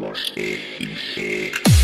Los EIC. Los